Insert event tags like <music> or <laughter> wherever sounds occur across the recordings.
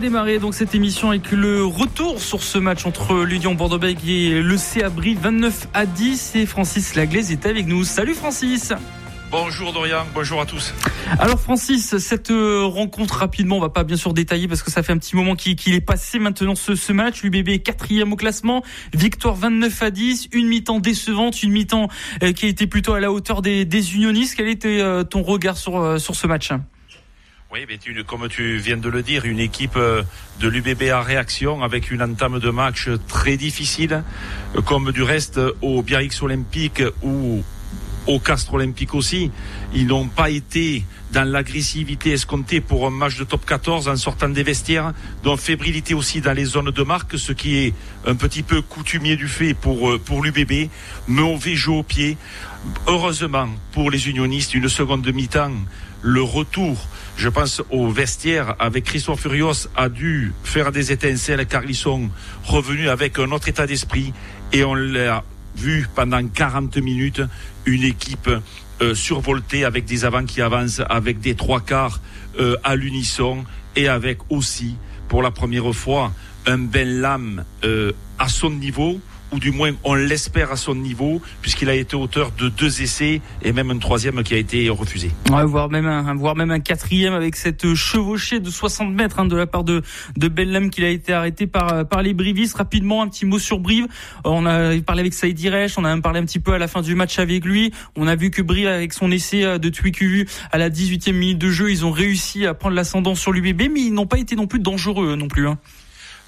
Démarrer donc cette émission avec le retour sur ce match entre l'Union Bordeaux-Bègles et le CA Brie 29 à 10 et Francis Laglaise est avec nous. Salut Francis. Bonjour Dorian, bonjour à tous. Alors Francis, cette euh, rencontre rapidement, on va pas bien sûr détailler parce que ça fait un petit moment qu'il est passé maintenant ce, ce match. L'UBB quatrième au classement, victoire 29 à 10, une mi-temps décevante, une mi-temps euh, qui a été plutôt à la hauteur des, des unionistes. Quel était euh, ton regard sur, sur ce match? Oui, mais tu, comme tu viens de le dire, une équipe euh, de l'UBB en réaction avec une entame de match très difficile, euh, comme du reste au Biarritz Olympique ou au Castre Olympique aussi. Ils n'ont pas été dans l'agressivité escomptée pour un match de top 14 en sortant des vestiaires, donc fébrilité aussi dans les zones de marque, ce qui est un petit peu coutumier du fait pour, euh, pour l'UBB. Mauvais jeu au pied. Heureusement pour les unionistes, une seconde mi-temps, le retour je pense au vestiaire avec Christophe Furios a dû faire des étincelles car ils sont revenus avec un autre état d'esprit et on l'a vu pendant 40 minutes une équipe euh, survoltée avec des avants qui avancent, avec des trois quarts euh, à l'unisson et avec aussi pour la première fois un Ben Lam euh, à son niveau ou du moins on l'espère à son niveau, puisqu'il a été auteur de deux essais et même un troisième qui a été refusé. Ouais, voire même un, voire même un quatrième avec cette chevauchée de 60 mètres hein, de la part de de Bellem qu'il a été arrêté par par les Brivistes. Rapidement, un petit mot sur Brive. On a parlé avec Saïd Iresh, on a même parlé un petit peu à la fin du match avec lui. On a vu que Brive avec son essai euh, de Twikuvu à la 18e minute de jeu, ils ont réussi à prendre l'ascendant sur l'UBB, mais ils n'ont pas été non plus dangereux non plus. Hein.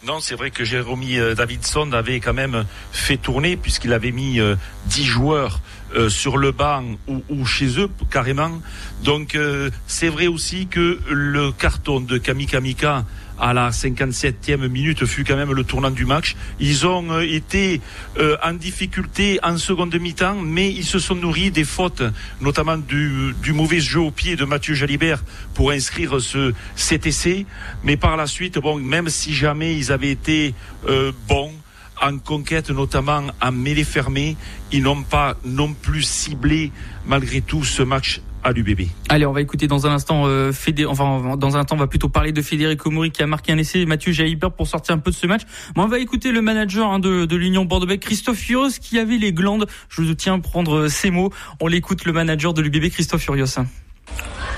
Non, c'est vrai que Jérôme euh, Davidson avait quand même fait tourner puisqu'il avait mis 10 euh, joueurs euh, sur le banc ou, chez eux carrément. Donc c'est vrai aussi que le carton de Kamikamika à la 57e minute fut quand même le tournant du match. Ils ont euh, été euh, en difficulté en seconde mi-temps, mais ils se sont nourris des fautes, notamment du, mauvais jeu au pied de Mathieu Jalibert pour inscrire ce CTC. Mais par la suite, bon, même si jamais ils avaient été euh, bons, en conquête, notamment en mêlée fermée. Ils n'ont pas non plus ciblé, malgré tout, ce match à l'UBB. Allez, on va écouter dans un instant, euh, enfin dans un temps, on va plutôt parler de Federico Mori qui a marqué un essai, Mathieu Jaibert pour sortir un peu de ce match. Mais on va écouter le manager hein, de, de l'Union Bordeaux-Bègles, Christophe Furios, qui avait les glandes. Je vous tiens à prendre ces mots. On l'écoute, le manager de l'UBB, Christophe Furios.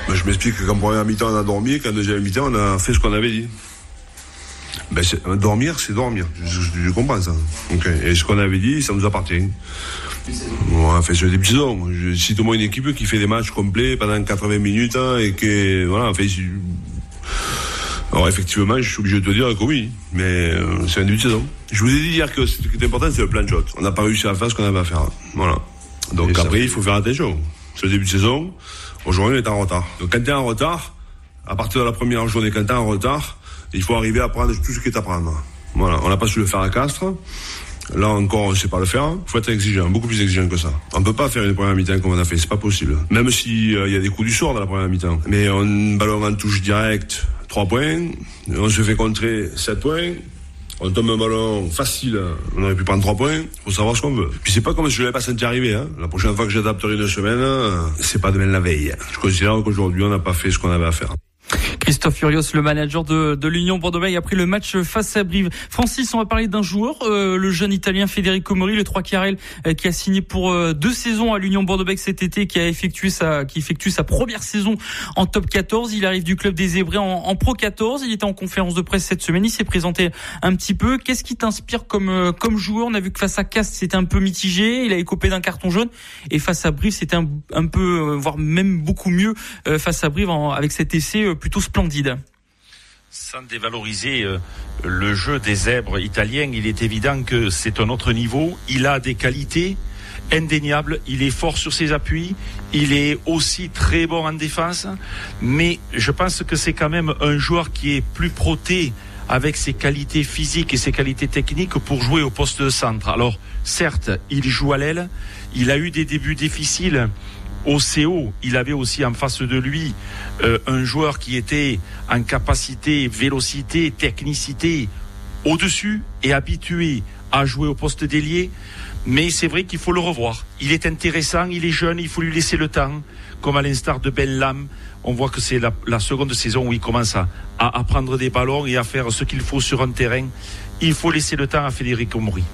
Ben, je m'explique qu'en première mi-temps, on a dormi, qu'en deuxième mi-temps, on a fait ce qu'on avait dit. Ben, dormir, c'est dormir. Je, comprends ça. Et ce qu'on avait dit, ça nous appartient. On a fait sur des petits Je cite au moins une équipe qui fait des matchs complets pendant 80 minutes hein, et que, voilà, fait. Alors effectivement, je suis obligé de te dire que oui, mais euh, c'est un début de saison. Je vous ai dit hier que ce qui est important, c'est le plan de shot. On n'a pas réussi à faire ce qu'on avait à faire. Voilà. Donc après, il faut faire attention. C'est le début de saison. Aujourd'hui, on est en retard. Donc quand tu es en retard, à partir de la première journée, quand tu es en retard, il faut arriver à prendre tout ce qui est à prendre. Voilà, on n'a pas su le faire à Castres. Là encore, on ne sait pas le faire. Il faut être exigeant, beaucoup plus exigeant que ça. On ne peut pas faire une première mi-temps comme on a fait, c'est pas possible. Même s'il euh, y a des coups du sort dans la première mi-temps. Mais on ballon en touche direct, 3 points. On se fait contrer 7 points. On tombe un ballon facile, on aurait pu prendre 3 points. Faut savoir ce qu'on veut. Puis c'est pas comme si je l'avais pas senti arriver. Hein. La prochaine fois que j'adapterai une semaine, c'est pas demain la veille. Je considère qu'aujourd'hui, on n'a pas fait ce qu'on avait à faire. Christophe Furios, le manager de, de l'Union Bordeaux-Bègles, a pris le match face à Brive. Francis, on va parler d'un joueur, euh, le jeune Italien Federico Mori, le 3 carrel, euh, qui a signé pour euh, deux saisons à l'Union Bordeaux-Bègles cet été, qui a effectué sa, qui effectue sa première saison en top 14. Il arrive du club des Hébreux en, en, Pro 14. Il était en conférence de presse cette semaine. Il s'est présenté un petit peu. Qu'est-ce qui t'inspire comme comme joueur? On a vu que face à Cast, c'était un peu mitigé. Il a écopé d'un carton jaune. Et face à Brive, c'était un, un, peu, voire même beaucoup mieux face à Brive avec cet essai plutôt Sans dévaloriser euh, le jeu des zèbres italiens, il est évident que c'est un autre niveau. Il a des qualités indéniables. Il est fort sur ses appuis. Il est aussi très bon en défense. Mais je pense que c'est quand même un joueur qui est plus proté avec ses qualités physiques et ses qualités techniques pour jouer au poste de centre. Alors, certes, il joue à l'aile, il a eu des débuts difficiles au CO, il avait aussi en face de lui euh, un joueur qui était en capacité, vélocité, technicité au-dessus et habitué à jouer au poste d'ailier. Mais c'est vrai qu'il faut le revoir. Il est intéressant, il est jeune, il faut lui laisser le temps, comme à l'instar de Ben. On voit que c'est la, seconde saison où il commence à, à, prendre des ballons et à faire ce qu'il faut sur un terrain. Il faut laisser le temps à Federico Mori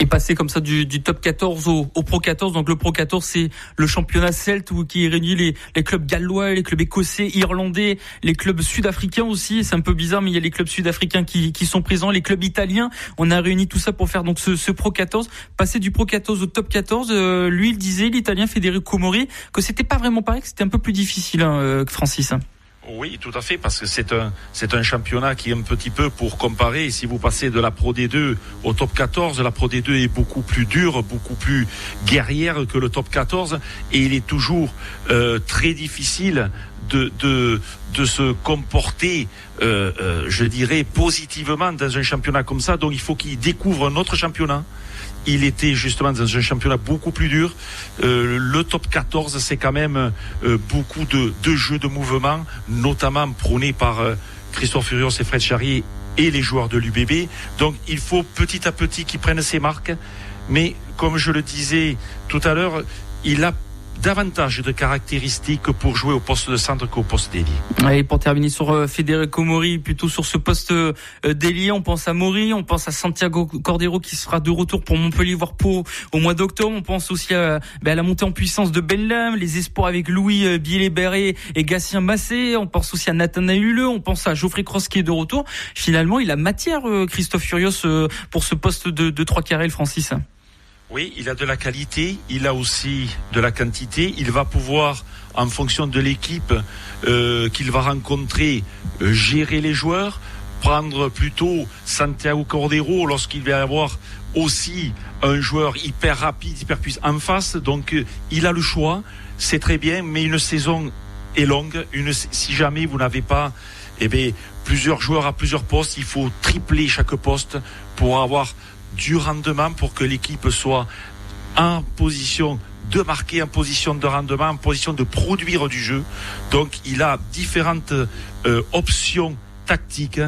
et passer comme ça du, top 14 au, Pro 14. Donc le Pro 14, c'est le championnat celte qui réunit les, les clubs gallois, les clubs écossais, irlandais, les clubs sud-africains aussi. C'est un peu bizarre, mais il y a les clubs sud-africains qui, qui sont présents, les clubs italiens. On a réuni tout ça pour faire donc ce, ce Pro 14. Passer du Pro 14 au top 14, euh, lui il disait, l'Italien Federico Mori, que c'était pas vraiment pareil, que c'était un peu plus difficile, hein, euh, Francis. Oui, tout à fait, parce que c'est un, c'est un championnat qui est un petit peu pour comparer. Si vous passez de la Pro D2 au top 14, la Pro D2 est beaucoup plus dure, beaucoup plus guerrière que le top 14, et il est toujours euh, très difficile de, de, de se comporter, euh, euh, je dirais, positivement dans un championnat comme ça. Donc il faut qu'il découvre un autre championnat il était justement dans un championnat beaucoup plus dur. Euh, le top 14, c'est quand même euh, beaucoup de, de, jeux de mouvement, notamment prônés par euh, Christophe Furios et Fred Charrier et les joueurs de l'UBB. Donc il faut petit à petit qu'ils prennent ses marques. Mais comme je le disais tout à l'heure, il a davantage de caractéristiques pour jouer au poste de centre qu'au poste d'ailier. Et pour terminer sur euh, Federico Mori, plutôt sur ce poste euh, d'ailier, on pense à Mori, on pense à Santiago Cordero qui sera de retour pour Montpellier voire Pau au mois d'octobre. On pense aussi à, ben, à, la montée en puissance de Benlam, les espoirs avec Louis euh, Billet-Berré et Gatien Massé. On pense aussi à Nathanaël Huleux, on pense à Geoffrey Cross qui est de retour. Finalement, il a matière, Christophe Furios, pour ce poste de, de 3 carrés, Francis. Oui, il a de la qualité, il a aussi de la quantité. Il va pouvoir, en fonction de l'équipe euh, qu'il va rencontrer, euh, gérer les joueurs, prendre plutôt Santiago Cordero lorsqu'il va y avoir aussi un joueur hyper rapide, hyper puissant en face. Donc, euh, il a le choix, c'est très bien, mais une saison est longue. Si jamais vous n'avez pas eh bien, plusieurs joueurs à plusieurs postes, il faut tripler chaque poste pour avoir du rendement pour que l'équipe soit en position de marquer, en position de rendement, en position de produire du jeu. Donc il a différentes euh, options tactiques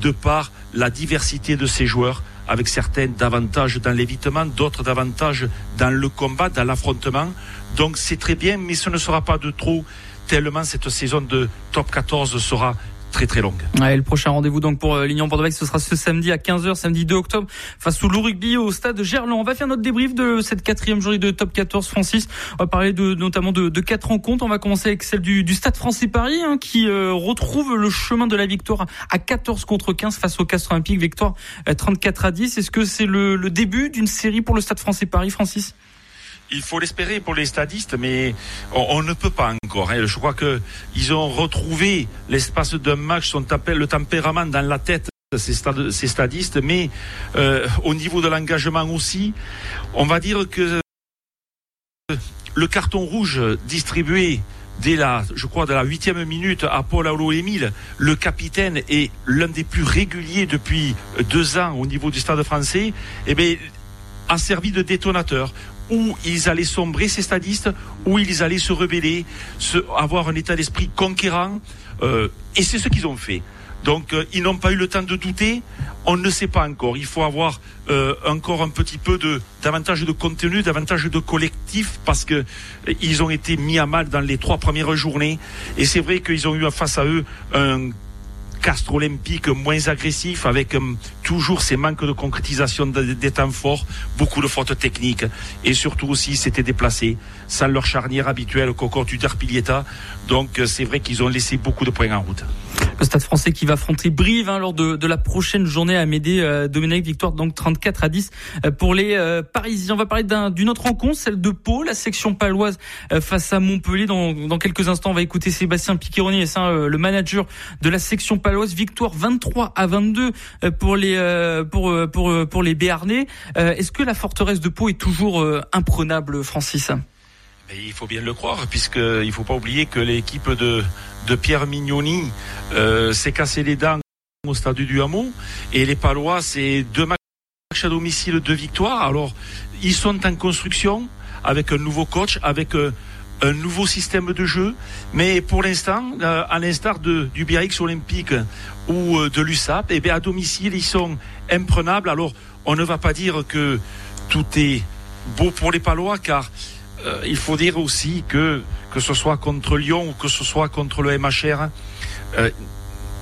de par la diversité de ses joueurs avec certaines davantage dans l'évitement, d'autres davantage dans le combat, dans l'affrontement. Donc c'est très bien, mais ce ne sera pas de trop, tellement cette saison de top 14 sera très très longue. le prochain rendez-vous donc pour euh, l'Union bordeaux ce sera ce samedi à 15h, samedi 2 octobre, face au Loup Rugby au stade Gerland. On va faire notre débrief de cette quatrième journée de top 14 Francis. On va parler de, notamment de, quatre rencontres. On va commencer avec celle du, Stade français Paris hein, qui euh, retrouve le chemin de la victoire à 14 contre 15 face au Castres Olympique. Victoire 34 euh, à 10. Est-ce que c'est le, le début d'une série pour le Stade français Paris, Francis? Il faut l'espérer pour les stadistes, mais on, ne peut pas encore. Hein. Je crois que ils ont retrouvé l'espace d'un match, le tempérament dans la tête ces, ces stadistes, mais euh, au niveau de l'engagement aussi, on va dire que le carton rouge distribué dès la, je crois, de la huitième minute à Paul Aulo Émile, le capitaine est l'un des plus réguliers depuis deux ans au niveau du stade français, eh bien, a servi de détonateur où ils allaient sombrer ces stadistes, où ils allaient se rebeller, se, avoir un état d'esprit conquérant, euh, et c'est ce qu'ils ont fait. Donc euh, ils n'ont pas eu le temps de douter. On ne sait pas encore. Il faut avoir euh, encore un petit peu de davantage de contenu, davantage de collectif, parce que ils ont été mis à mal dans les trois premières journées. Et c'est vrai qu'ils ont eu face à eux un Castre olympique moins agressif, avec euh, toujours ces manques de concrétisation des temps forts, beaucoup de fautes techniques, et surtout aussi c'était déplacé, sans leur charnière habituelle, Coco Tudor Pilieta. Donc euh, c'est vrai qu'ils ont laissé beaucoup de points en route. Le Stade français qui va affronter Brive hein, lors de, de, la prochaine journée à Médée. Euh, Dominique, victoire donc 34 à 10 euh, pour les euh, Parisiens. On va parler d'une autre rencontre, celle de Pau, la section paloise face à Montpellier. Dans, dans, quelques instants, on va écouter Sébastien Piqueroni, le manager de la section paloise. Victoire 23 à 22 pour les pour pour pour les Béarnais. Est-ce que la forteresse de Pau est toujours imprenable, Francis? Il faut bien le croire, puisqu'il ne faut pas oublier que l'équipe de, de Pierre Mignoni euh, s'est cassé les dents au stade du Hameau. Et les Palois, c'est deux matchs à domicile, deux victoires. Alors, ils sont en construction avec un nouveau coach, avec euh, un nouveau système de jeu. Mais pour l'instant, euh, à l'instar du Biarritz Olympique ou euh, de l'USAP, eh bien, à domicile, ils sont imprenables. Alors, on ne va pas dire que tout est beau pour les Palois, car il faut dire aussi que que ce soit contre Lyon ou que ce soit contre le MHR,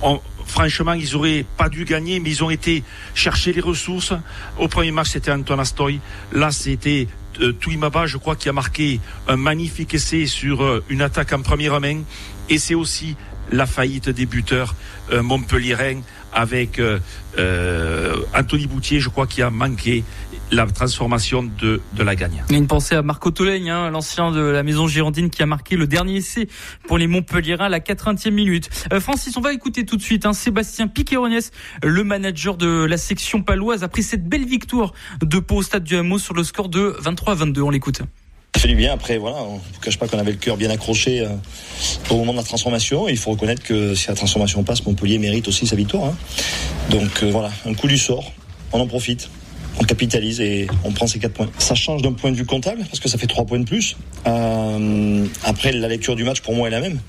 on, franchement, ils auraient pas dû gagner, mais ils ont été chercher les ressources. Au premier match, c'était Anton Astoy. Là, c'était euh, Touimaba, je crois, qui a marqué un magnifique essai sur euh, une attaque en première main. Et c'est aussi la faillite des buteurs euh, avec euh, euh, Anthony Boutier, je crois, qui a manqué la transformation de, de la gagne. Une pensée à Marco Tolègne, hein, l'ancien de la maison girondine qui a marqué le dernier essai pour les Montpelliérains à la 80e minute. Euh, Francis, on va écouter tout de suite hein, Sébastien Piqueronès, le manager de la section paloise, après cette belle victoire de Pau au stade du Hameau sur le score de 23 22. On l'écoute. Ça fait du bien. Après, voilà, on ne cache pas qu'on avait le cœur bien accroché euh, au moment de la transformation. il faut reconnaître que si la transformation passe, Montpellier mérite aussi sa victoire. Hein. Donc euh, voilà, un coup du sort, on en profite. On capitalise et on prend ces quatre points. Ça change d'un point de vue comptable parce que ça fait trois points de plus. Euh, après, la lecture du match pour moi est la même.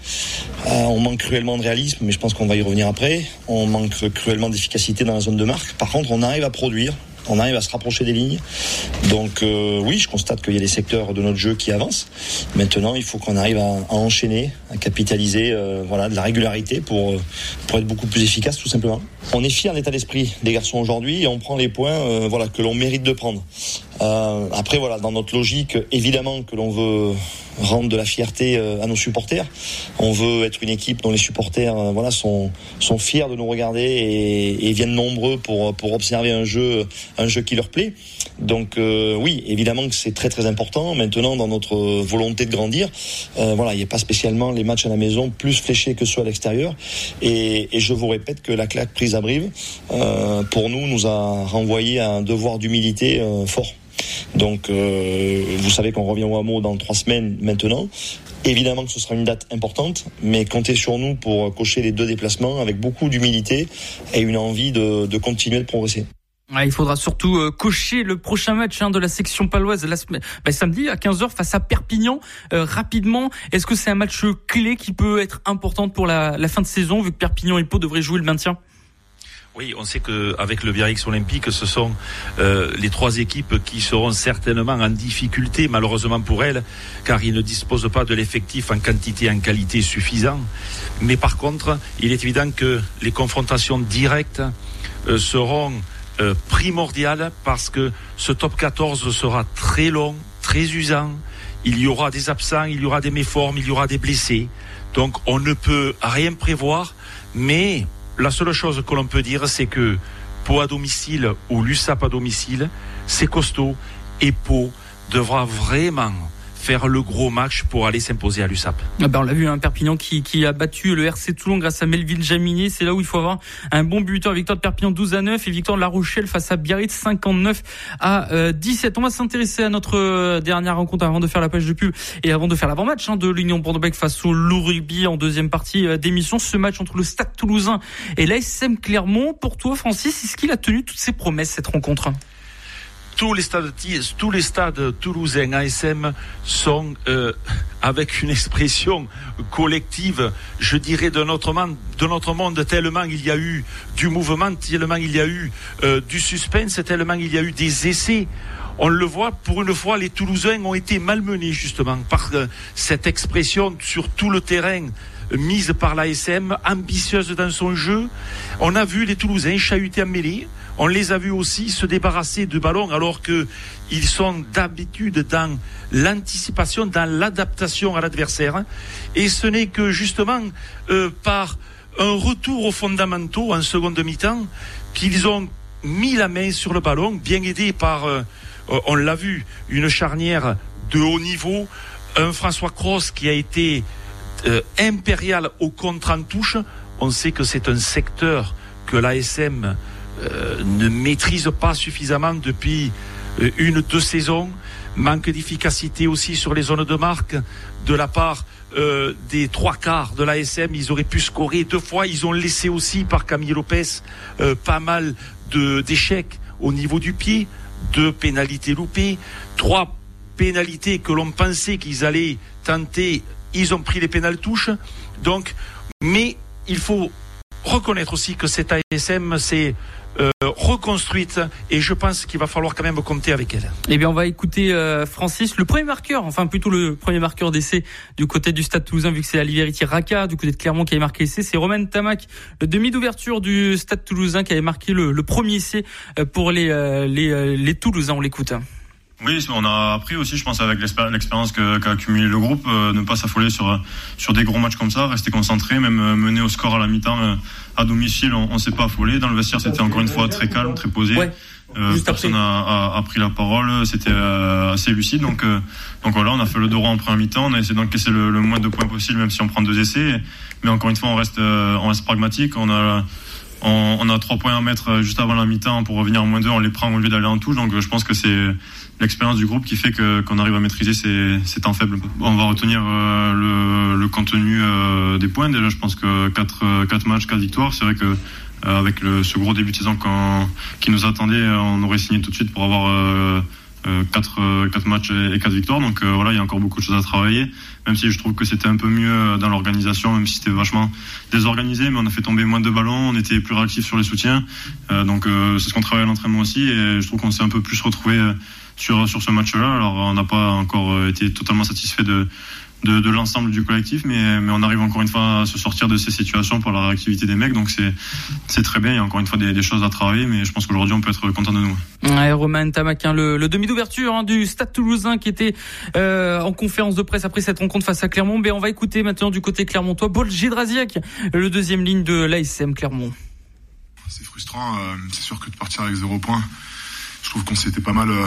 Euh, on manque cruellement de réalisme, mais je pense qu'on va y revenir après. On manque cruellement d'efficacité dans la zone de marque. Par contre, on arrive à produire on arrive à se rapprocher des lignes. Donc euh, oui, je constate qu'il y a des secteurs de notre jeu qui avancent. Maintenant, il faut qu'on arrive à, enchaîner, à capitaliser euh, de la régularité pour, euh, pour être beaucoup plus efficace tout simplement. On est fier d'état d'esprit des garçons aujourd'hui et on prend les points voilà, que l'on mérite de prendre. Après, voilà, dans notre logique, évidemment que l'on veut rendre de la fierté à nos supporters. On veut être une équipe dont les supporters voilà, sont, sont fiers de nous regarder et, et viennent nombreux pour, pour observer un jeu un jeu qui leur plaît. Donc euh, oui, évidemment que c'est très très important. Maintenant, dans notre volonté de grandir, euh, voilà, il n'y a pas spécialement les matchs à la maison plus fléchés que ceux à l'extérieur. Et, je vous répète que la claque prise à Brive, euh, pour nous, nous a renvoyé à un devoir d'humilité fort. Donc, vous savez qu'on revient au hameau dans trois semaines maintenant. Évidemment que ce sera une date importante, mais comptez sur nous pour cocher les deux déplacements avec beaucoup d'humilité et une envie de, continuer de progresser il faudra surtout euh, cocher le prochain match hein, de la section paloise la bah, samedi à 15h face à Perpignan. Euh, rapidement, est-ce que c'est un match clé qui peut être important pour la, fin de saison vu que Perpignan et Pau devraient jouer le maintien? Oui, on sait qu'avec le Biarritz Olympique, ce sont euh, les trois équipes qui seront certainement en difficulté, malheureusement pour elles, car ils ne disposent pas de l'effectif en quantité et en qualité suffisant. Mais par contre, il est évident que les confrontations directes seront euh, primordial parce que ce top 14 sera très long, très usant. Il y aura des absents, il y aura des méformes, il y aura des blessés. Donc on ne peut rien prévoir, mais la seule chose que l'on peut dire, c'est que Pau à domicile ou l'USAP à domicile, c'est costaud et Pau devra vraiment faire le gros match pour aller s'imposer à l'USAP. Ah ben on l'a vu, un hein, Perpignan qui, qui, a battu le RC Toulon grâce à Melville Jaminier. C'est là où il faut avoir un bon buteur. Victoire de Perpignan 12 à 9 et victoire de La Rochelle face à Biarritz 59 à 17. Euh, on va s'intéresser à notre euh, dernière rencontre avant de faire la page de pub et avant de faire l'avant-match hein, de l'Union Bordeaux face au Loup Rugby en deuxième partie euh, d'émission. Ce match entre le Stade Toulousain et l'ASM Clermont. Pour toi, Francis, est-ce qu'il a tenu toutes ses promesses cette rencontre? Tous les stades, tous les stades toulousains ASM sont euh, avec une expression collective, je dirais de notre monde, tellement il y a eu du mouvement, tellement il y a eu euh, du suspense, tellement il y a eu des essais. On le voit, pour une fois, les Toulousains ont été malmenés justement par euh, cette expression sur tout le terrain mise par l'ASM, ambitieuse dans son jeu. On a vu les Toulousains chahuter en. On les a vus aussi se débarrasser du ballon alors que ils sont d'habitude dans l'anticipation, dans l'adaptation à l'adversaire. Et ce n'est que justement euh, par un retour aux fondamentaux en seconde mi-temps qu'ils ont mis la main sur le ballon, bien aidés par, euh, on l'a vu, une charnière de haut niveau, un François Cross qui a été euh, impérial au contre en touche. On sait que c'est un secteur que l'ASM euh, ne maîtrise pas suffisamment depuis euh, une, deux saisons. Manque d'efficacité aussi sur les zones de marque de la part euh, des trois quarts de l'ASM, ils auraient pu scorer deux fois. Ils ont laissé aussi par Camille Lopez pas mal d'échecs au niveau du pied, deux pénalités loupées, trois pénalités que l'on pensait qu'ils allaient tenter. Ils ont pris les pénales touches. Donc, mais il faut reconnaître aussi que cette ASM, c'est euh, reconstruite et je pense qu'il va falloir quand même compter avec elle. Eh bien, on va écouter euh, Francis, le premier marqueur, enfin plutôt le premier marqueur d'essai du côté du Stade Toulousain, vu que c'est Aliveriti Raka du côté de Clermont qui avait marqué l'essai, c'est Romain Tamac, le demi d'ouverture du Stade Toulousain qui avait marqué le, le premier essai euh, pour les, les, les Toulousains. On l'écoute. Oui, on a appris aussi, je pense, avec l'expérience qu'a accumulé le groupe, ne pas s'affoler sur sur des gros matchs comme ça, rester concentré, même mener au score à la mi-temps à domicile, on, ne s'est pas affolé. Dans le vestiaire, c'était encore une fois très calme, très posé. Euh, personne a, pris la parole, c'était euh, assez lucide. Donc, euh, donc voilà, on a fait le droit en première mi-temps, on a essayé d'encaisser le, le, moins de points possible, même si on prend deux essais. Mais encore une fois, on reste, on reste pragmatique. On a, on, a trois points à mettre juste avant la mi-temps pour revenir à moins deux. On les prend au lieu d'aller en touche. Donc je pense que c'est l'expérience du groupe qui fait que qu'on arrive à maîtriser ces, ces, temps faibles. On va retenir le, le, contenu des points. Déjà, je pense que quatre, quatre matchs, quatre victoires. C'est vrai que euh, avec le, ce gros début de saison qui nous attendait, on aurait signé tout de suite pour avoir euh, euh, quatre, quatre matchs et quatre victoires. Donc voilà, il y a encore beaucoup de choses à travailler. Même si je trouve que c'était un peu mieux dans l'organisation, même si c'était vachement désorganisé, mais on a fait tomber moins de ballons, on était plus réactifs sur les soutiens. donc c'est ce qu'on travaille à l'entraînement aussi, et je trouve qu'on s'est un peu plus retrouvé sur sur ce match-là. Alors on n'a pas encore été totalement satisfait de de, de l'ensemble du collectif, mais, mais on arrive encore une fois à se sortir de ces situations pour la réactivité des mecs. Donc c'est très bien. Il y a encore une fois des, des choses à travailler, mais je pense qu'aujourd'hui on peut être content de nous. Ouais, Romain Tamaquin, le, le demi d'ouverture hein, du Stade Toulousain qui était euh, en conférence de presse après cette rencontre face à Clermont. Mais on va écouter maintenant du côté clermontois, Paul Gédrasiak, le deuxième ligne de l'ASM Clermont. C'est frustrant. Euh, c'est sûr que de partir avec zéro point, je trouve qu'on s'était pas mal euh,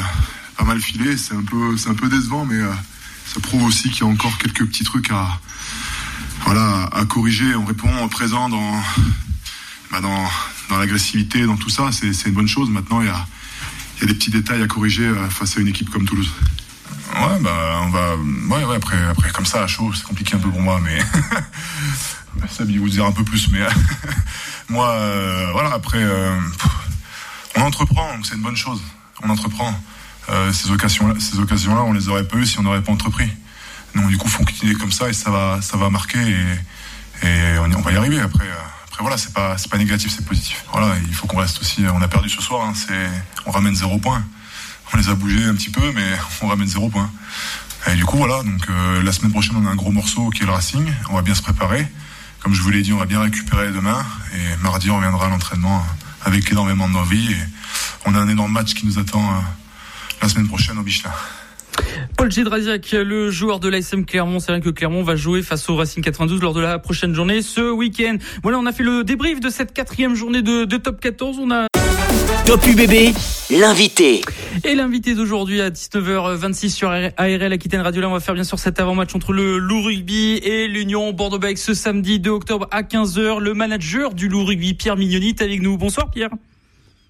pas mal filé. C'est un peu c'est un peu décevant, mais euh, ça prouve aussi qu'il y a encore quelques petits trucs à, voilà, à corriger. On répond présent dans, bah dans, dans l'agressivité, dans tout ça. C'est une bonne chose. Maintenant, il y a, il y a des petits détails à corriger euh, face à une équipe comme Toulouse. Ouais, bah, on va. Ouais, ouais, après, après, comme ça, chaud, c'est compliqué un peu pour moi, mais. <laughs> ça va vous dire un peu plus, mais. <laughs> moi, euh, voilà, après. Euh, on entreprend, c'est une bonne chose. On entreprend. Euh, ces occasions-là, ces occasions-là, on les aurait pas eues si on n'aurait pas entrepris. Donc du coup, faut continuer comme ça et ça va, ça va marquer et, et on, va y arriver. Après, euh, après voilà, c'est pas, c'est pas négatif, c'est positif. Voilà, il faut qu'on reste aussi. On a perdu ce soir, hein, c'est, on ramène zéro point. On les a bougés un petit peu, mais <laughs> on ramène zéro point. Et du coup, voilà. Donc euh, la semaine prochaine, on a un gros morceau qui est le Racing. On va bien se préparer. Comme je vous l'ai dit, on va bien récupérer demain et mardi, on reviendra à l'entraînement avec énormément d'envie. Et on a un énorme match qui nous attend la semaine prochaine au Michelin. Paul Gédrasiak, le joueur de l'ASM Clermont, c'est vrai que Clermont va jouer face au Racing 92 lors de la prochaine journée ce week-end. Voilà, on a fait le débrief de cette quatrième journée de, de Top 14. On a Top UBB, l'invité. Et l'invité d'aujourd'hui à 19h26 sur ARL Aquitaine Radio. Là, on va faire bien sûr cet avant-match entre le Loup Rugby et l'Union Bordeaux-Bègles ce samedi 2 octobre à 15h. Le manager du Loup Rugby, Pierre Mignoni, est avec nous. Bonsoir Pierre.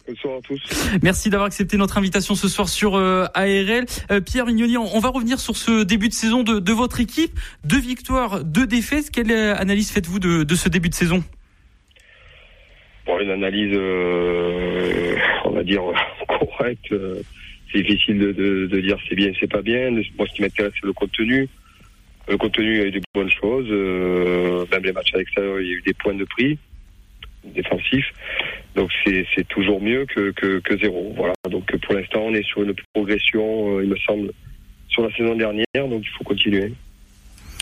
Bonsoir à tous. Merci d'avoir accepté notre invitation ce soir sur euh, ARL. Euh, Pierre Mignoni, on, va revenir sur ce début de saison de, de, votre équipe. Deux victoires, deux défaites. Quelle euh, analyse faites-vous de, de, ce début de saison? Bon, Une analyse, euh, on va dire, correcte. C'est difficile de, de, dire c'est bien, c'est pas bien. Moi, ce qui m'intéresse, c'est le contenu. Le contenu, il y a eu de bonnes choses. même les matchs à l'extérieur, il y a eu des points de prix défensifs. Donc c'est toujours mieux que, que, que, zéro. Voilà. Donc pour l'instant, on est sur une progression, euh, il me semble, sur la saison dernière. Donc il faut continuer.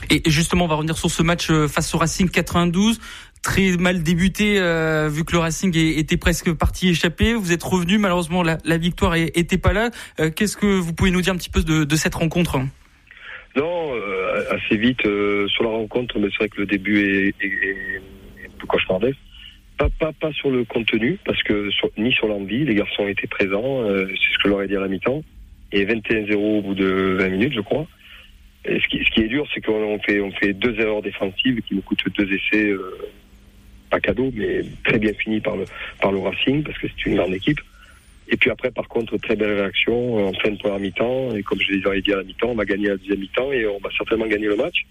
Et justement, on va revenir sur ce match euh, face au Racing 92. Très mal débuté, euh, vu que le Racing était presque parti échappé. Vous êtes revenu, malheureusement, la, la victoire était pas là. Qu'est-ce que vous pouvez nous dire un petit peu de, de cette rencontre Non, assez vite sur la rencontre, mais c'est vrai que le début est, est, est un peu cauchemardesque. Pas, pas, pas sur le contenu, parce que ni sur l'envie, les garçons étaient présents, euh, c'est ce que je leur ai dit à la mi-temps, et 21-0 au bout de 20 minutes, je crois. Et ce, qui, ce qui est dur, c'est qu'on fait, on fait deux erreurs défensives qui nous coûtent deux essais, euh, pas cadeau, mais très bien finis par le, par le Racing, parce que c'est une grande équipe. Et puis après, par contre, très belle réaction euh, en fin de première mi-temps, et comme je les ai dit à la mi-temps, on va gagner la deuxième mi-temps, et on va certainement gagner le match.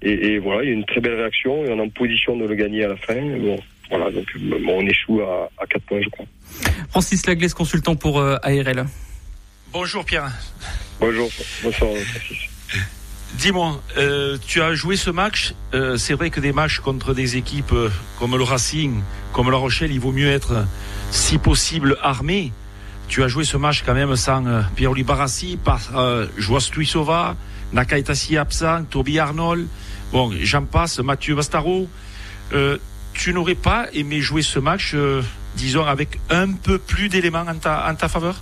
Et, voilà, il y a une très belle réaction et on est en position de le gagner à la fin. Bon, voilà, donc on échoue à, à 4 points, je crois. Francis Laglaise, consultant pour ARL. Bonjour Pierre. Bonjour, bonsoir Francis. Dis-moi, euh, tu as joué ce match. Euh, c'est vrai que des matchs contre des équipes euh, comme le Racing, comme La Rochelle, il vaut mieux être, si possible, armé. Tu as joué ce match quand même sans Pierre-Oli Barassi, par Joas Tuisova, Nakaitasi absent, Toby Arnold, bon, j'en passe, Mathieu Bastaro. Tu n'aurais pas aimé jouer ce match, disons, avec un peu plus d'éléments en ta, en ta faveur?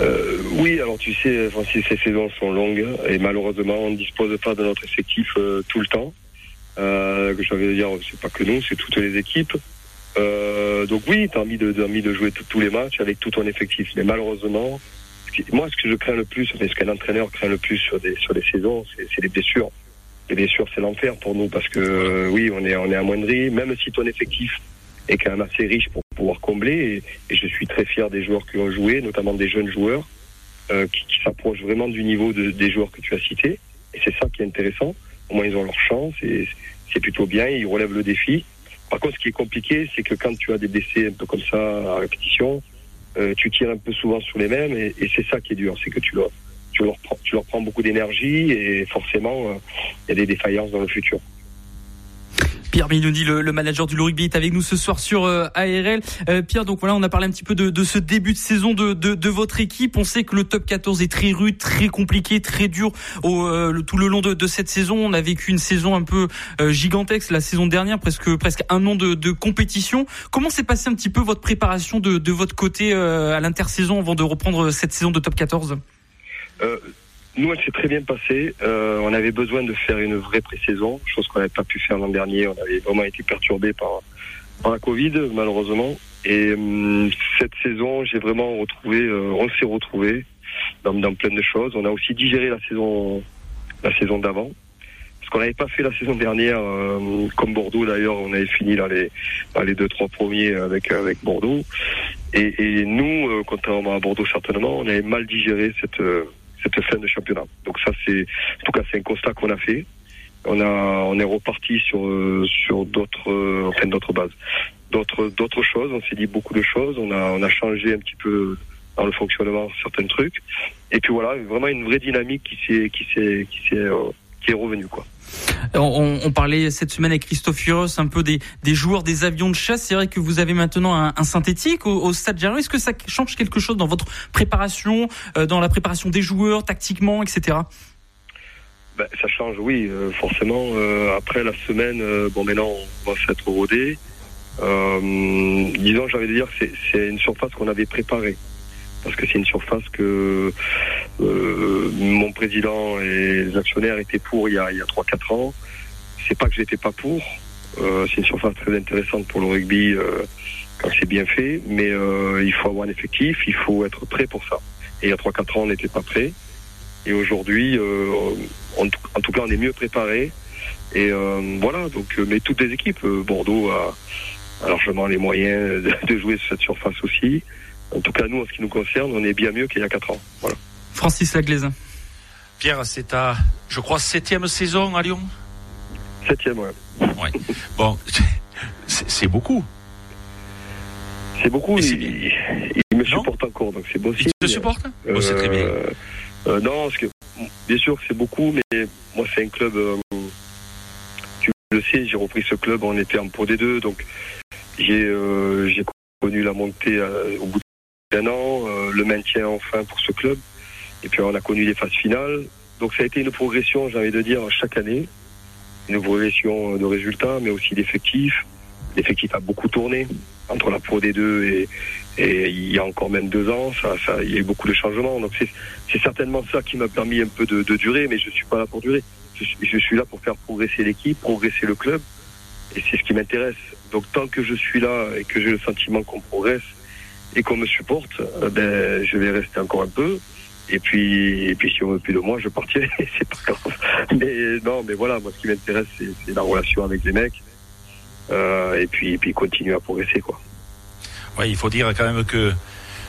Euh, oui, alors tu sais, Francis, ces saisons sont longues et malheureusement, on ne dispose pas de notre effectif euh, tout le temps. Euh, que j'avais dire, c'est pas que nous, c'est toutes les équipes. Euh, donc oui, tu as envie de, envie de jouer tous les matchs avec tout ton effectif. Mais malheureusement, moi, ce que je crains le plus, ce qu'un entraîneur craint le plus sur des, sur des saisons, c'est les blessures. Les blessures, c'est l'enfer pour nous parce que oui, on est, on est amoindri, même si ton effectif est quand même assez riche pour pouvoir combler. Et, je suis très fier des joueurs qui ont joué, notamment des jeunes joueurs euh, qui, qui s'approchent vraiment du niveau de, des joueurs que tu as cités. Et c'est ça qui est intéressant. Au moins, ils ont leur chance et c'est plutôt bien. Ils relèvent le défi. Par contre, ce qui est compliqué, c'est que quand tu as des blessés un peu comme ça à répétition, euh, tu tires un peu souvent sur les mêmes et, et c'est ça qui est dur, c'est que tu leur, tu leur, prends, beaucoup d'énergie et forcément, euh, il y a des défaillances dans le futur. Pierre Mignoni, le, manager du rugby, est avec nous ce soir sur euh, ARL. Euh, Pierre, donc voilà, on a parlé un petit peu de, ce début de saison de, votre équipe. On sait que le top 14 est très rude, très compliqué, très dur tout le long de, cette saison. On a vécu une saison un peu gigantesque la saison dernière, presque presque un an de, compétition. Comment s'est passé un petit peu votre préparation de, votre côté à l'intersaison avant de reprendre cette saison de top 14 nous, elle s'est très bien passée. Euh, on avait besoin de faire une vraie pré-saison, chose qu'on n'avait pas pu faire l'an dernier. On avait vraiment été perturbé par, par la Covid, malheureusement. Et hum, cette saison, j'ai vraiment retrouvé, euh, on s'est retrouvé dans, dans plein de choses. On a aussi digéré la saison, la saison d'avant. Parce qu'on n'avait pas fait la saison dernière, euh, comme Bordeaux d'ailleurs, on avait fini dans les, les deux, trois premiers avec, avec Bordeaux. Et, et nous, euh, contrairement à Bordeaux certainement, on avait mal digéré cette, cette fin de championnat. Donc ça, c'est en tout cas c'est un constat qu'on a fait. On a on est reparti sur euh, sur d'autres euh, enfin d'autres bases, d'autres d'autres choses. On s'est dit beaucoup de choses. On a on a changé un petit peu dans le fonctionnement certains trucs. Et puis voilà, vraiment une vraie dynamique qui s'est qui s'est qui s'est euh, qui est revenue quoi. On, parlait cette semaine avec Christophe Furos un peu des, joueurs des avions de chasse. C'est vrai que vous avez maintenant un, synthétique au, Stade Jarry. Est-ce que ça change quelque chose dans votre préparation, euh, dans la préparation des joueurs, tactiquement, etc. Ben, ça change, oui, euh, forcément. Euh, après la semaine, bon, maintenant, on va s'être rodé. disons, j'avais dire, c'est une surface qu'on avait préparée parce que c'est une surface que euh, mon président et les actionnaires étaient pour il y a, il y a 3-4 ans. C'est pas que j'étais pas pour. Euh, c'est une surface très intéressante pour le rugby euh, quand c'est bien fait, mais il faut avoir un effectif, il faut être prêt pour ça. Et il y a 3-4 ans, on n'était pas prêt. Et aujourd'hui, en, tout cas, on est mieux préparé. Et voilà, donc, mais toutes les équipes, Bordeaux a, largement les moyens de jouer sur cette surface aussi. En tout cas, nous, en ce qui nous concerne, on est bien mieux qu'il y a 4 ans. Voilà. Francis Laglaise. Pierre, c'est ta, je crois, septième saison à Lyon? Septième, ouais. ouais. Bon, <laughs> c'est beaucoup. C'est beaucoup. Il, il, me supporte encore, donc c'est beau Il te supporte? Euh, C'est très bien. Euh, non, parce que bien sûr c'est beaucoup, mais moi c'est un club. Euh, tu le sais, j'ai repris ce club, on était en Pro D2, donc j'ai j'ai connu la montée au bout d'un an, euh, le maintien enfin pour ce club. Et puis on a connu les phases finales. Donc ça a été une progression, j'ai envie de dire, chaque année. Une progression de résultats, mais aussi d'effectifs. L'effectif a beaucoup tourné entre la Pro D2 et, il y a encore même deux ans. Il y a eu beaucoup de changements. Donc c'est certainement ça qui m'a permis un peu de, durer, mais je suis pas là pour durer. Je suis là pour faire progresser l'équipe, progresser le club. Et c'est ce qui m'intéresse. Donc tant que je suis là et que j'ai le sentiment qu'on progresse, et qu'on me supporte, euh, ben, je vais rester encore un peu. Et puis, et puis si on veut plus de moi, je partirai. <laughs> c'est pas grave. Mais non, mais voilà, moi, ce qui m'intéresse, c'est la relation avec les mecs. Euh, et puis, et puis continuer à progresser, quoi. Ouais, il faut dire quand même que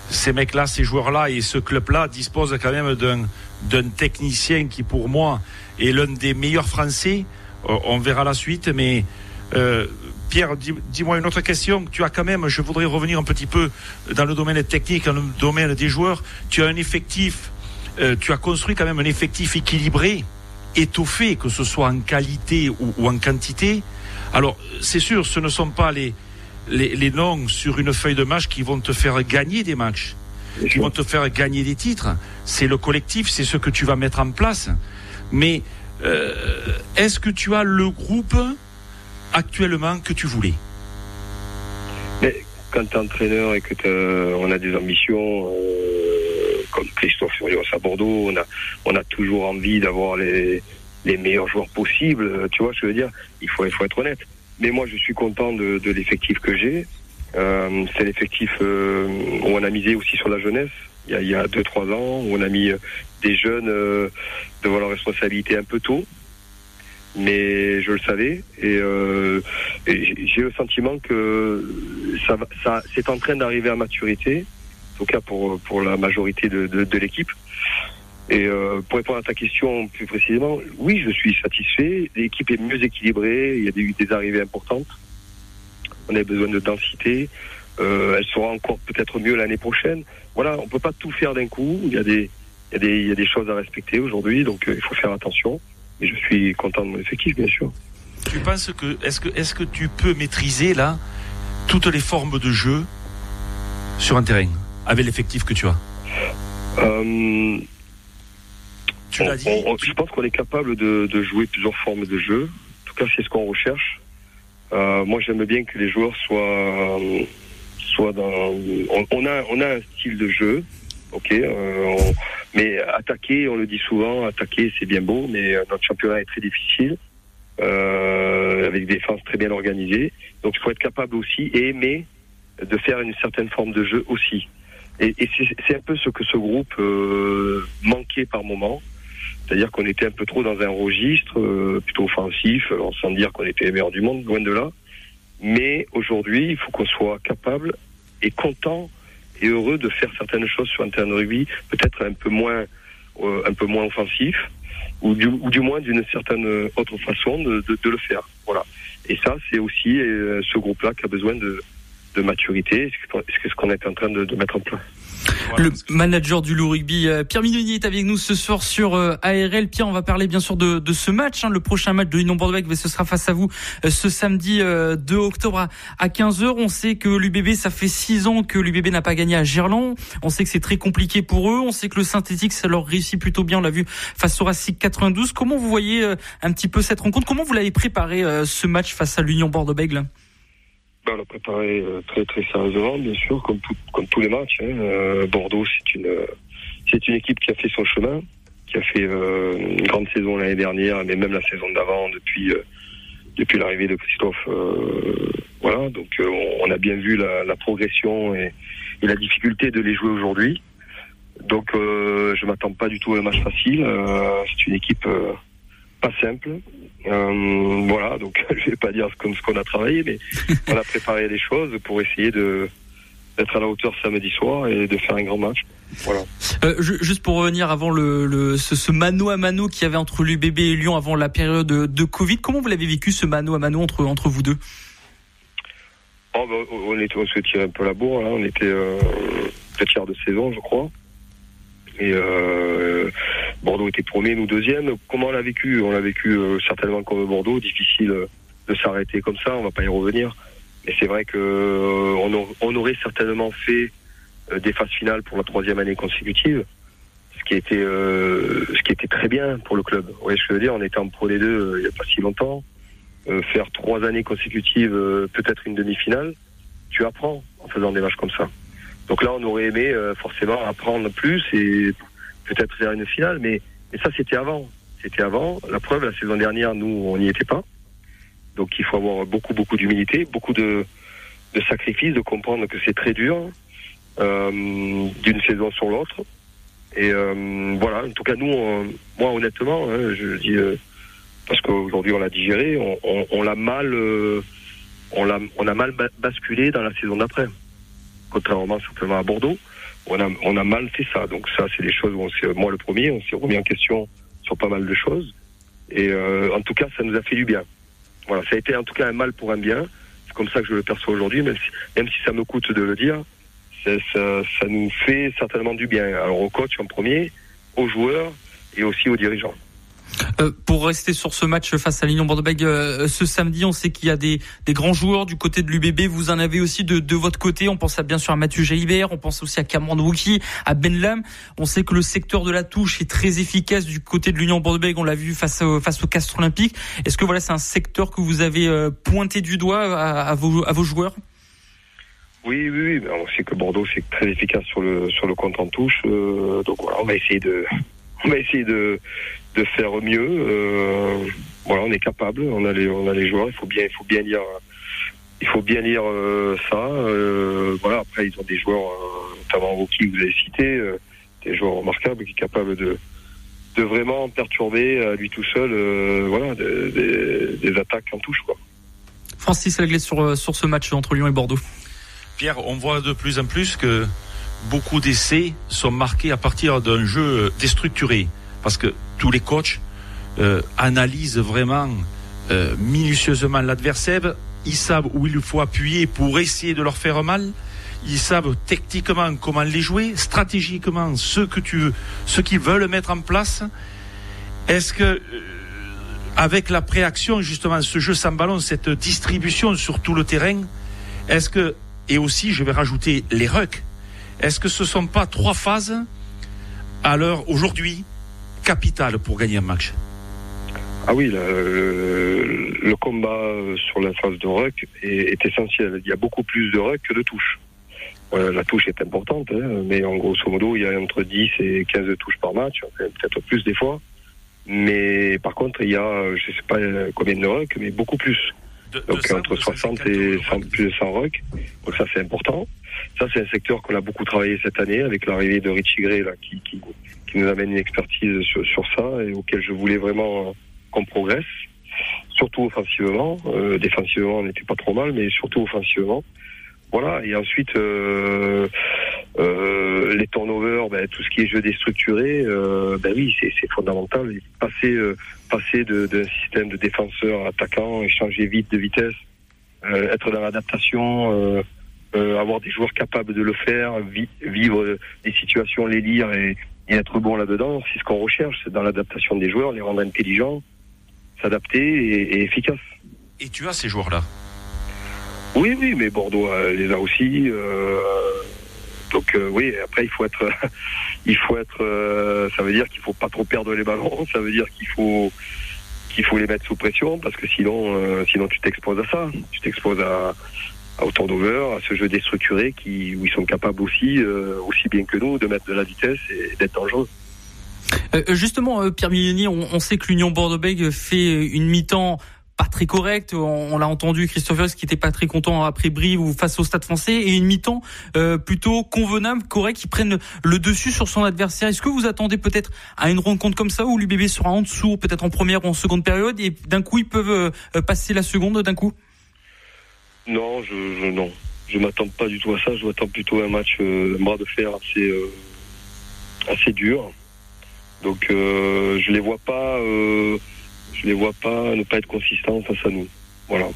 ces mecs-là, ces joueurs-là et ce club-là disposent quand même d'un technicien qui, pour moi, est l'un des meilleurs Français. Euh, on verra la suite, mais euh, Pierre, dis-moi une autre question. Tu as quand même, je voudrais revenir un petit peu dans le domaine technique, dans le domaine des joueurs. Tu as un effectif, euh, tu as construit quand même un effectif équilibré, étoffé, que ce soit en qualité ou, ou en quantité. Alors, c'est sûr, ce ne sont pas les, les, les, noms sur une feuille de match qui vont te faire gagner des matchs, qui vont te faire gagner des titres. C'est le collectif, c'est ce que tu vas mettre en place. Mais euh, est-ce que tu as le groupe actuellement que tu voulais Mais quand tu es entraîneur et que on a des ambitions, euh, comme Christophe Furios à Bordeaux, on a, on a toujours envie d'avoir les, les meilleurs joueurs possibles. Tu vois, je veux dire, il faut, il faut être honnête. Mais moi, je suis content de, l'effectif que j'ai. Euh, c'est l'effectif euh, où on a misé aussi sur la jeunesse. Il y a, il y a deux, trois ans, où on a mis des jeunes euh, devant leur responsabilité un peu tôt. Mais je le savais et, euh, j'ai le sentiment que ça, ça c'est en train d'arriver à maturité, en tout cas pour, pour la majorité de, de, l'équipe. Et euh, pour répondre à ta question plus précisément, oui, je suis satisfait. L'équipe est mieux équilibrée. Il y a eu des, arrivées importantes. On a besoin de densité. Euh, elle sera encore peut-être mieux l'année prochaine. Voilà, on peut pas tout faire d'un coup. Il y a des, il y a des, il y a des choses à respecter aujourd'hui, donc il faut faire attention. Et je suis content de mon effectif, bien sûr. Tu penses que est-ce que est-ce que tu peux maîtriser là toutes les formes de jeu sur un terrain avec l'effectif que tu as? Euh, tu on, dit, on, Je pense qu'on est capable de, de, jouer plusieurs formes de jeu. En tout cas, c'est ce qu'on recherche. Euh, moi, j'aime bien que les joueurs soient, soient dans. On, on, a, on a un style de jeu, ok. Euh, on, mais attaquer, on le dit souvent, attaquer, c'est bien beau, mais notre championnat est très difficile, euh, avec des défenses très bien organisées. Donc, il faut être capable aussi et aimer de faire une certaine forme de jeu aussi. Et, et c'est un peu ce que ce groupe euh, manquait par moment. C'est-à-dire qu'on était un peu trop dans un registre euh, plutôt offensif, sans dire qu'on était les meilleurs du monde, loin de là. Mais aujourd'hui, il faut qu'on soit capable et content et heureux de faire certaines choses sur un terrain de rugby, peut-être un peu moins, euh, un peu moins offensif, ou du, ou du moins d'une certaine autre façon de, de, de, le faire. Voilà. Et ça, c'est aussi euh, ce groupe-là qui a besoin de, de maturité. C'est ce qu'on est en train de, de mettre en place. Le manager du Loup Rugby, Pierre Mignoni, est avec nous ce soir sur ARL. Pierre, on va parler bien sûr de, de ce match, hein, le prochain match de l'Union Bordeaux, mais ce sera face à vous ce samedi 2 octobre à 15h. On sait que l'UBB, ça fait 6 ans que l'UBB n'a pas gagné à Gerland. On sait que c'est très compliqué pour eux. On sait que le synthétique, ça leur réussit plutôt bien. On l'a vu face au Racing 92. Comment vous voyez un petit peu cette rencontre? Comment vous l'avez préparé ce match face à l'Union Bordeaux-Bègle ben, on l'a préparé euh, très très sérieusement, bien sûr, comme, comme tous les matchs. Hein. Euh, Bordeaux, c'est une c'est une équipe qui a fait son chemin, qui a fait euh, une grande saison l'année dernière, mais même la saison d'avant depuis depuis l'arrivée de Christophe. Voilà, donc on, on, a bien vu la, la progression et, et, la difficulté de les jouer aujourd'hui. Donc je m'attends pas du tout à un match facile. c'est une équipe pas simple. Euh, voilà, donc <laughs> je vais pas dire comme ce qu'on a travaillé, mais <laughs> on a préparé des choses pour essayer de d'être à la hauteur samedi soir et de faire un grand match. Voilà. Euh, juste pour revenir avant le, le ce, ce, mano à mano qu'il y avait entre l'UBB et Lyon avant la période de, de Covid, comment vous l'avez vécu ce mano à mano entre entre vous deux? Oh, bah, on était on se tirait un peu la bourre, là. on était euh, tiers de saison, je crois. Et euh, Bordeaux était premier, nous deuxième. Comment on l'a vécu? On l'a vécu euh, certainement comme Bordeaux, difficile de s'arrêter comme ça, on va pas y revenir. Mais c'est vrai que euh, on, aurait certainement fait euh, des phases finales pour la troisième année consécutive, ce qui était euh, ce qui était très bien pour le club. Vous voyez ce que je veux dire? On était en Pro D2 euh, il n'y a pas si longtemps. faire trois années consécutives, peut-être une demi-finale, tu apprends en faisant des matchs comme ça. Donc là, on aurait aimé forcément apprendre plus et peut-être faire une finale, mais, mais ça c'était avant. C'était avant. La preuve, la saison dernière, nous, on n'y était pas. Donc il faut avoir beaucoup, beaucoup d'humilité, beaucoup de, de sacrifices, de comprendre que c'est très dur euh, d'une saison sur l'autre. Et euh, voilà, en tout cas, nous, on, moi, honnêtement, hein, je dis, euh, parce qu'aujourd'hui, on l'a digéré, on, on, on l'a mal, on, l'a, on a mal basculé dans la saison d'après. contrairement certainement à Bordeaux. On a, on a mal fait ça. Donc ça, c'est des choses où on moi le premier, on s'est remis en question sur pas mal de choses. Et euh, en tout cas, ça nous a fait du bien. Voilà, ça a été en tout cas un mal pour un bien. C'est comme ça que je le perçois aujourd'hui, même si, même si ça me coûte de le dire. Ça, ça nous fait certainement du bien. Alors au coach en premier, aux joueurs et aussi aux dirigeants. Euh, pour rester sur ce match face à l'Union Bordeaux-Bègles euh, ce samedi, on sait qu'il y a des, grands joueurs du côté de l'UBB. Vous en avez aussi de, votre côté. On pense à, bien sûr à Mathieu Jaibert, on pense aussi à Cameron Wookie, à Ben Lam. On sait que le secteur de la touche est très efficace du côté de l'Union Bordeaux-Bègles. On l'a vu face, au, face au Castre Olympique. Est-ce que voilà, c'est un secteur que vous avez euh, pointé du doigt à, vos, joueurs? Oui, oui, oui. On sait que Bordeaux c'est très efficace sur le sur le compte en touche. Donc voilà, on va essayer de on va essayer de de faire mieux. Euh, voilà, on est capable, on a les, on a les joueurs. Il faut bien, il faut bien lire, il faut bien lire euh, ça. Euh, voilà, après ils ont des joueurs, euh, notamment Rocky que vous avez cité, euh, des joueurs remarquables qui sont capables de de vraiment perturber à lui tout seul, voilà, des, attaques en touche. Quoi. Francis Laglais sur sur ce match entre Lyon et Bordeaux. Pierre, on voit de plus en plus que beaucoup d'essais sont marqués à partir d'un jeu déstructuré parce que tous les coachs euh, analysent vraiment euh, minutieusement l'adversaire. Ils savent où il faut appuyer pour essayer de leur faire mal. Ils savent techniquement comment les jouer, stratégiquement ce que tu veux, ce qu'ils veulent mettre en place. Est-ce que euh, avec la préaction justement, ce jeu sans ballon, cette distribution sur tout le terrain, est-ce que et aussi je vais rajouter les rucks. Est-ce que ce sont pas trois phases à l'heure aujourd'hui capital pour gagner un match? Ah oui, le, combat sur la phase de ruck est, essentiel. Il y a beaucoup plus de ruck que de touches. Euh, la touche est importante, hein, mais en grosso modo, il y a entre 10 et 15 touches par match, peut-être plus des fois. Mais par contre, il y a, je sais pas combien de ruck, mais beaucoup plus. De, Donc de entre 60 et 100, plus de 100 ruck. Donc ça, c'est important. Ça, c'est un secteur qu'on a beaucoup travaillé cette année avec l'arrivée de Richie Gray, là, qui, qui, qui nous amène une expertise sur, sur ça et auquel je voulais vraiment qu'on progresse, surtout offensivement. Euh, défensivement, on n'était pas trop mal, mais surtout offensivement. Voilà. Et ensuite, euh, euh, les turnovers, ben, tout ce qui est jeu déstructuré, euh, ben oui, c'est fondamental. Passer, passer d'un système de défenseur attaquant, échanger vite de vitesse, être dans l'adaptation. avoir des joueurs capables de le faire, vi vivre des situations, les lire et, et être bon là-dedans, c'est ce qu'on recherche, c'est dans l'adaptation des joueurs, les rendre intelligents, s'adapter et, et, efficaces. Et tu as ces joueurs-là? Oui, oui, mais Bordeaux euh, les a aussi. Euh, donc euh, oui, après il faut être, <laughs> il faut être, ça veut dire qu'il faut pas trop perdre les ballons, <laughs> ça veut dire qu'il faut qu'il faut les mettre sous pression parce que sinon, sinon tu t'exposes à ça, tu t'exposes à au turnover, à ce jeu déstructuré qui, où ils sont capables aussi, aussi bien que nous, de mettre de la vitesse et d'être dangereux. Justement, Pierre Milioni, on, on, sait que l'Union Bordeaux-Bègles fait une mi-temps pas très correcte. On, l'a entendu, Christophe qui était pas très content après Brive ou face au Stade Français, et une mi-temps euh, plutôt convenable, correcte, qui prenne le dessus sur son adversaire. Est-ce que vous attendez peut-être à une rencontre comme ça où l'UBB sera en dessous, peut-être en première ou en seconde période, et d'un coup ils peuvent euh, passer la seconde d'un coup? Non, je, je non. Je m'attends pas du tout à ça. Je m'attends plutôt à un match, euh, un bras de fer assez, assez dur. Donc je les vois pas, je les vois pas ne pas être consistants face à nous. Voilà.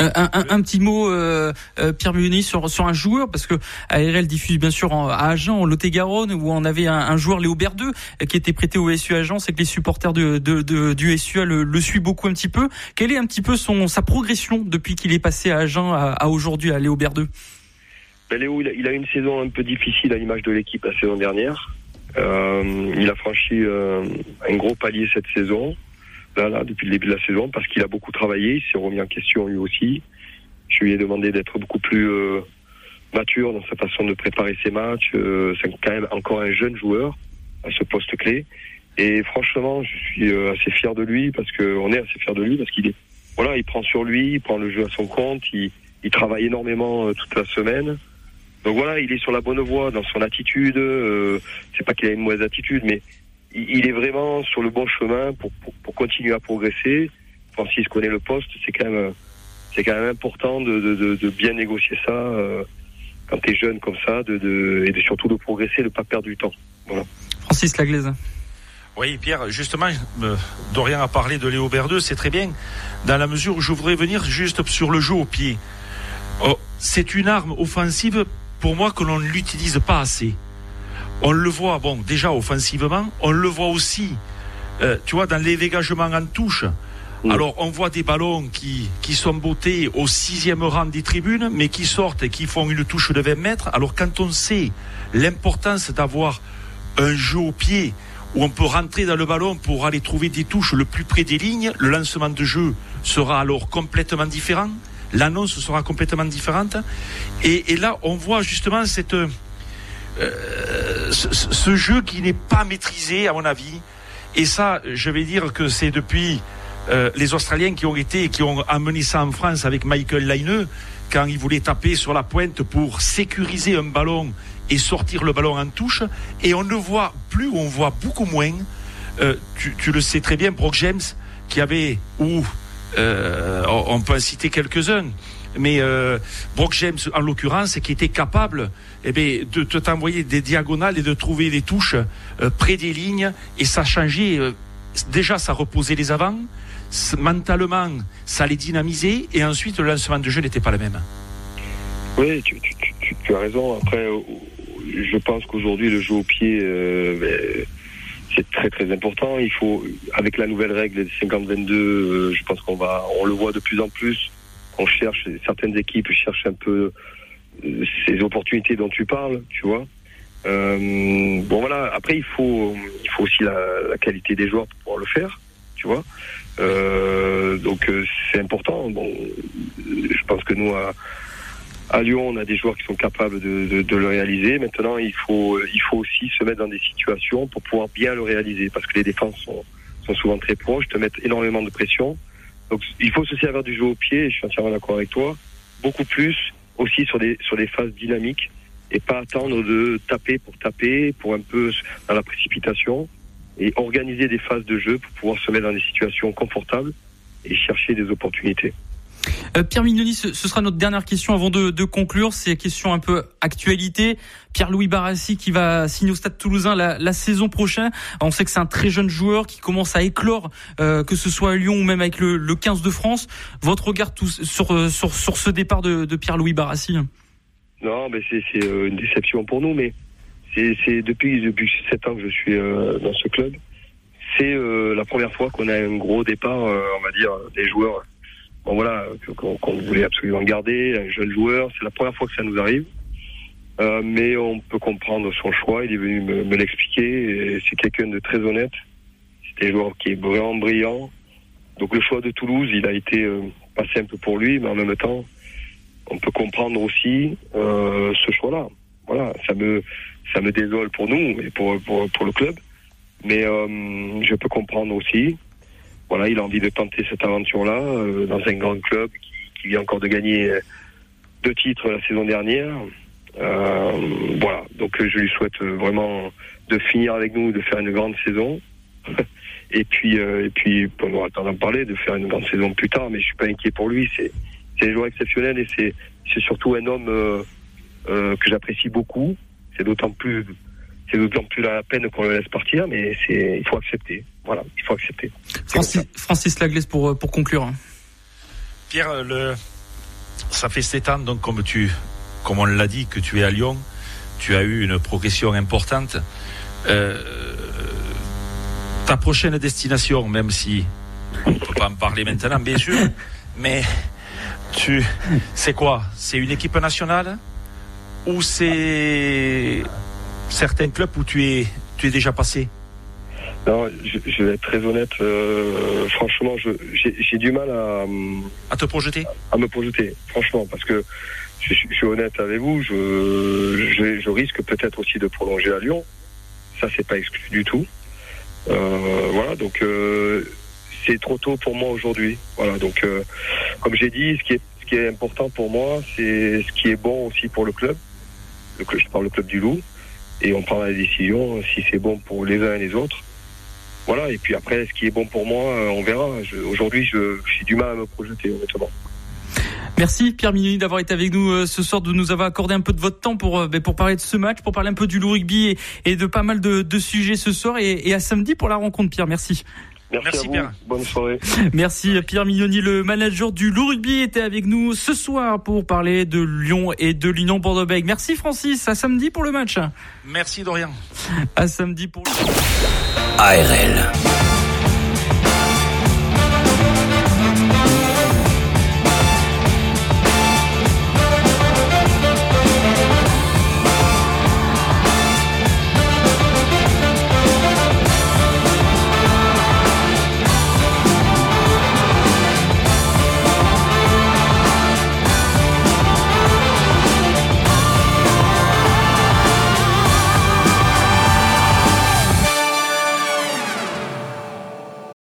Un, un, un, petit mot, euh, euh, Pierre Muni, sur, sur un joueur, parce que ARL diffuse bien sûr en, à Agen, en Lot-et-Garonne, où on avait un, un joueur, Léo Berdeux, qui était prêté au SU Agen. C'est que les supporters de, de, de du SUA le, le suivent beaucoup un petit peu. Quelle est un petit peu son, sa progression depuis qu'il est passé à Agen à, à aujourd'hui, à Léo Berdeux? Ben Léo, il a, il a, une saison un peu difficile à l'image de l'équipe la saison dernière. Euh, il a franchi euh, un gros palier cette saison là, là, depuis le début de la saison, parce qu'il a beaucoup travaillé, il s'est remis en question lui aussi. Je lui ai demandé d'être beaucoup plus euh, mature dans sa façon de préparer ses matchs. C'est quand même encore un jeune joueur à ce poste clé. Et franchement, je suis assez fier de lui parce que on est assez fier de lui parce qu'il est, voilà, il prend sur lui, il prend le jeu à son compte, il, il travaille énormément toute la semaine. Donc voilà, il est sur la bonne voie dans son attitude. Euh, c'est pas qu'il a une mauvaise attitude, mais il est vraiment sur le bon chemin pour, pour, pour continuer à progresser. Francis connaît le poste, c'est quand même c'est quand même important de, de, de, bien négocier ça euh, quand tu es jeune comme ça, de, de, et de surtout de progresser, de ne pas perdre du temps. Voilà. Francis Laglaise. Oui, Pierre, justement, euh, Dorian a parlé de Léo Berdeux, c'est très bien, dans la mesure où je voudrais venir juste sur le jeu au pied. Oh, c'est une arme offensive, pour moi, que l'on ne l'utilise pas assez. On le voit, bon, déjà offensivement, on le voit aussi, euh, tu vois, dans les dégagements en touche. Alors, on voit des ballons qui, qui sont bottés au sixième rang des tribunes, mais qui sortent et qui font une touche de 20 mètres. Alors, quand on sait l'importance d'avoir un jeu au pied où on peut rentrer dans le ballon pour aller trouver des touches le plus près des lignes, le lancement de jeu sera alors complètement différent. L'annonce sera complètement différente. Et, là, on voit justement cette, euh, ce, jeu qui n'est pas maîtrisé, à mon avis. Et ça, je vais dire que c'est depuis euh, les Australiens qui ont été, qui ont amené ça en France avec Michael Laineux, quand il voulait taper sur la pointe pour sécuriser un ballon et sortir le ballon en touche. Et on ne voit plus, on voit beaucoup moins. Euh, tu, le sais très bien, Brock James, qui avait, euh, on peut en citer quelques-uns, mais Brock James, en l'occurrence, qui était capable eh bien, de, t'envoyer des diagonales et de trouver des touches près des lignes, et ça changeait. déjà, ça reposait les avants, mentalement, ça les dynamisait, et ensuite le lancement de jeu n'était pas le même. Oui, tu, as raison. Après, euh, je pense qu'aujourd'hui, le jeu au pied, euh, ben, c'est très très important. Il faut, avec la nouvelle règle des 50-22, euh, je pense qu'on va, on le voit de plus en plus. On cherche, certaines équipes cherchent un peu ces opportunités dont tu parles, tu vois. bon voilà. Après, il faut, il faut aussi la, la, qualité des joueurs pour pouvoir le faire, tu vois. Euh, donc euh, c'est important. Bon, je pense que nous à, à, Lyon, on a des joueurs qui sont capables de, de, de, le réaliser. Maintenant, il faut il faut aussi se mettre dans des situations pour pouvoir bien le réaliser, parce que les défenses sont, sont souvent très proches, te mettent énormément de pression. Donc il faut se servir du jeu au pied. Et je suis entièrement d'accord avec toi. Beaucoup plus aussi sur des sur des phases dynamiques et pas attendre de taper pour taper, pour un peu dans la précipitation et organiser des phases de jeu pour pouvoir se mettre dans des situations confortables et chercher des opportunités. Euh, Pierre Mignoni, ce, sera notre dernière question avant de, conclure. C'est une question un peu actualité. Pierre-Louis Barassi qui va signer au Stade Toulousain la, saison prochaine. On sait que c'est un très jeune joueur qui commence à éclore, euh, que ce soit à Lyon ou même avec le, le 15 de France. Votre regard sur, euh, sur, sur ce départ de, Pierre-Louis Barassi? Non, mais c'est une déception pour nous, mais c'est depuis depuis sept ans que je suis dans ce club. C'est la première fois qu'on a un gros départ, on va dire, des joueurs. Voilà, qu'on voulait absolument garder, un jeune joueur. C'est la première fois que ça nous arrive. mais on peut comprendre son choix. Il est venu me, l'expliquer. C'est quelqu'un de très honnête. C'est un joueur qui est vraiment brillant. Donc le choix de Toulouse, il a été pas simple pour lui, mais en même temps, on peut comprendre aussi ce choix-là. Voilà, ça me ça me désole pour nous et pour, pour, pour le club. Mais euh, je peux comprendre aussi. Voilà, il a envie de tenter cette aventure-là euh, dans un grand club qui, qui, vient encore de gagner deux titres la saison dernière. Euh, voilà, donc je lui souhaite vraiment de finir avec nous, de faire une grande saison. <laughs> et puis, et puis, on aura le temps d'en parler, de faire une grande saison plus tard. Mais je suis pas inquiet pour lui. C'est, c'est un joueur exceptionnel et c'est, c'est surtout un homme que j'apprécie beaucoup c'est d'autant plus c'est d'autant plus la peine qu'on le laisse partir, mais c'est il faut accepter. Voilà, il faut accepter. Francis, Francis Laglaise pour pour conclure. Pierre, le ça fait sept ans donc comme tu comme on l'a dit que tu es à Lyon, tu as eu une progression importante. Euh, ta prochaine destination, même si on ne peut pas en parler maintenant, bien sûr, <laughs> mais tu, c'est quoi? C'est une équipe nationale? Ou c'est certains clubs où tu es, tu es déjà passé? Non, je, vais être très honnête. Euh, franchement, j'ai du mal à. À te projeter à, me projeter, franchement, parce que je, suis honnête avec vous, je, je, risque peut-être aussi de prolonger à Lyon. Ça, c'est pas exclu du tout. Euh, voilà, donc euh, c'est trop tôt pour moi aujourd'hui. Voilà, donc comme j'ai dit, ce qui est ce qui est important pour moi, c'est ce qui est bon aussi pour le club le, je parle le club du Loup, et on prend la décision si c'est bon pour les uns et les autres. Voilà, et puis après, ce qui est bon pour moi, euh, on verra. Aujourd'hui, j'ai du mal à me projeter, honnêtement. Merci Pierre Mignoni d'avoir été avec nous ce soir, de nous avoir accordé un peu de votre temps pour ben, pour parler de ce match, pour parler un peu du loup rugby et, de pas mal de, de sujets ce soir et, et à samedi pour la rencontre Pierre. Merci. Merci, Pierre. Bonne soirée. <laughs> Merci Pierre Mignoni, le manager du Loup Rugby, était avec nous ce soir pour parler de Lyon et de l'Union Bordeaux-Bègles. Merci Francis, à samedi pour le match. Merci Dorian. À samedi pour le... ARL.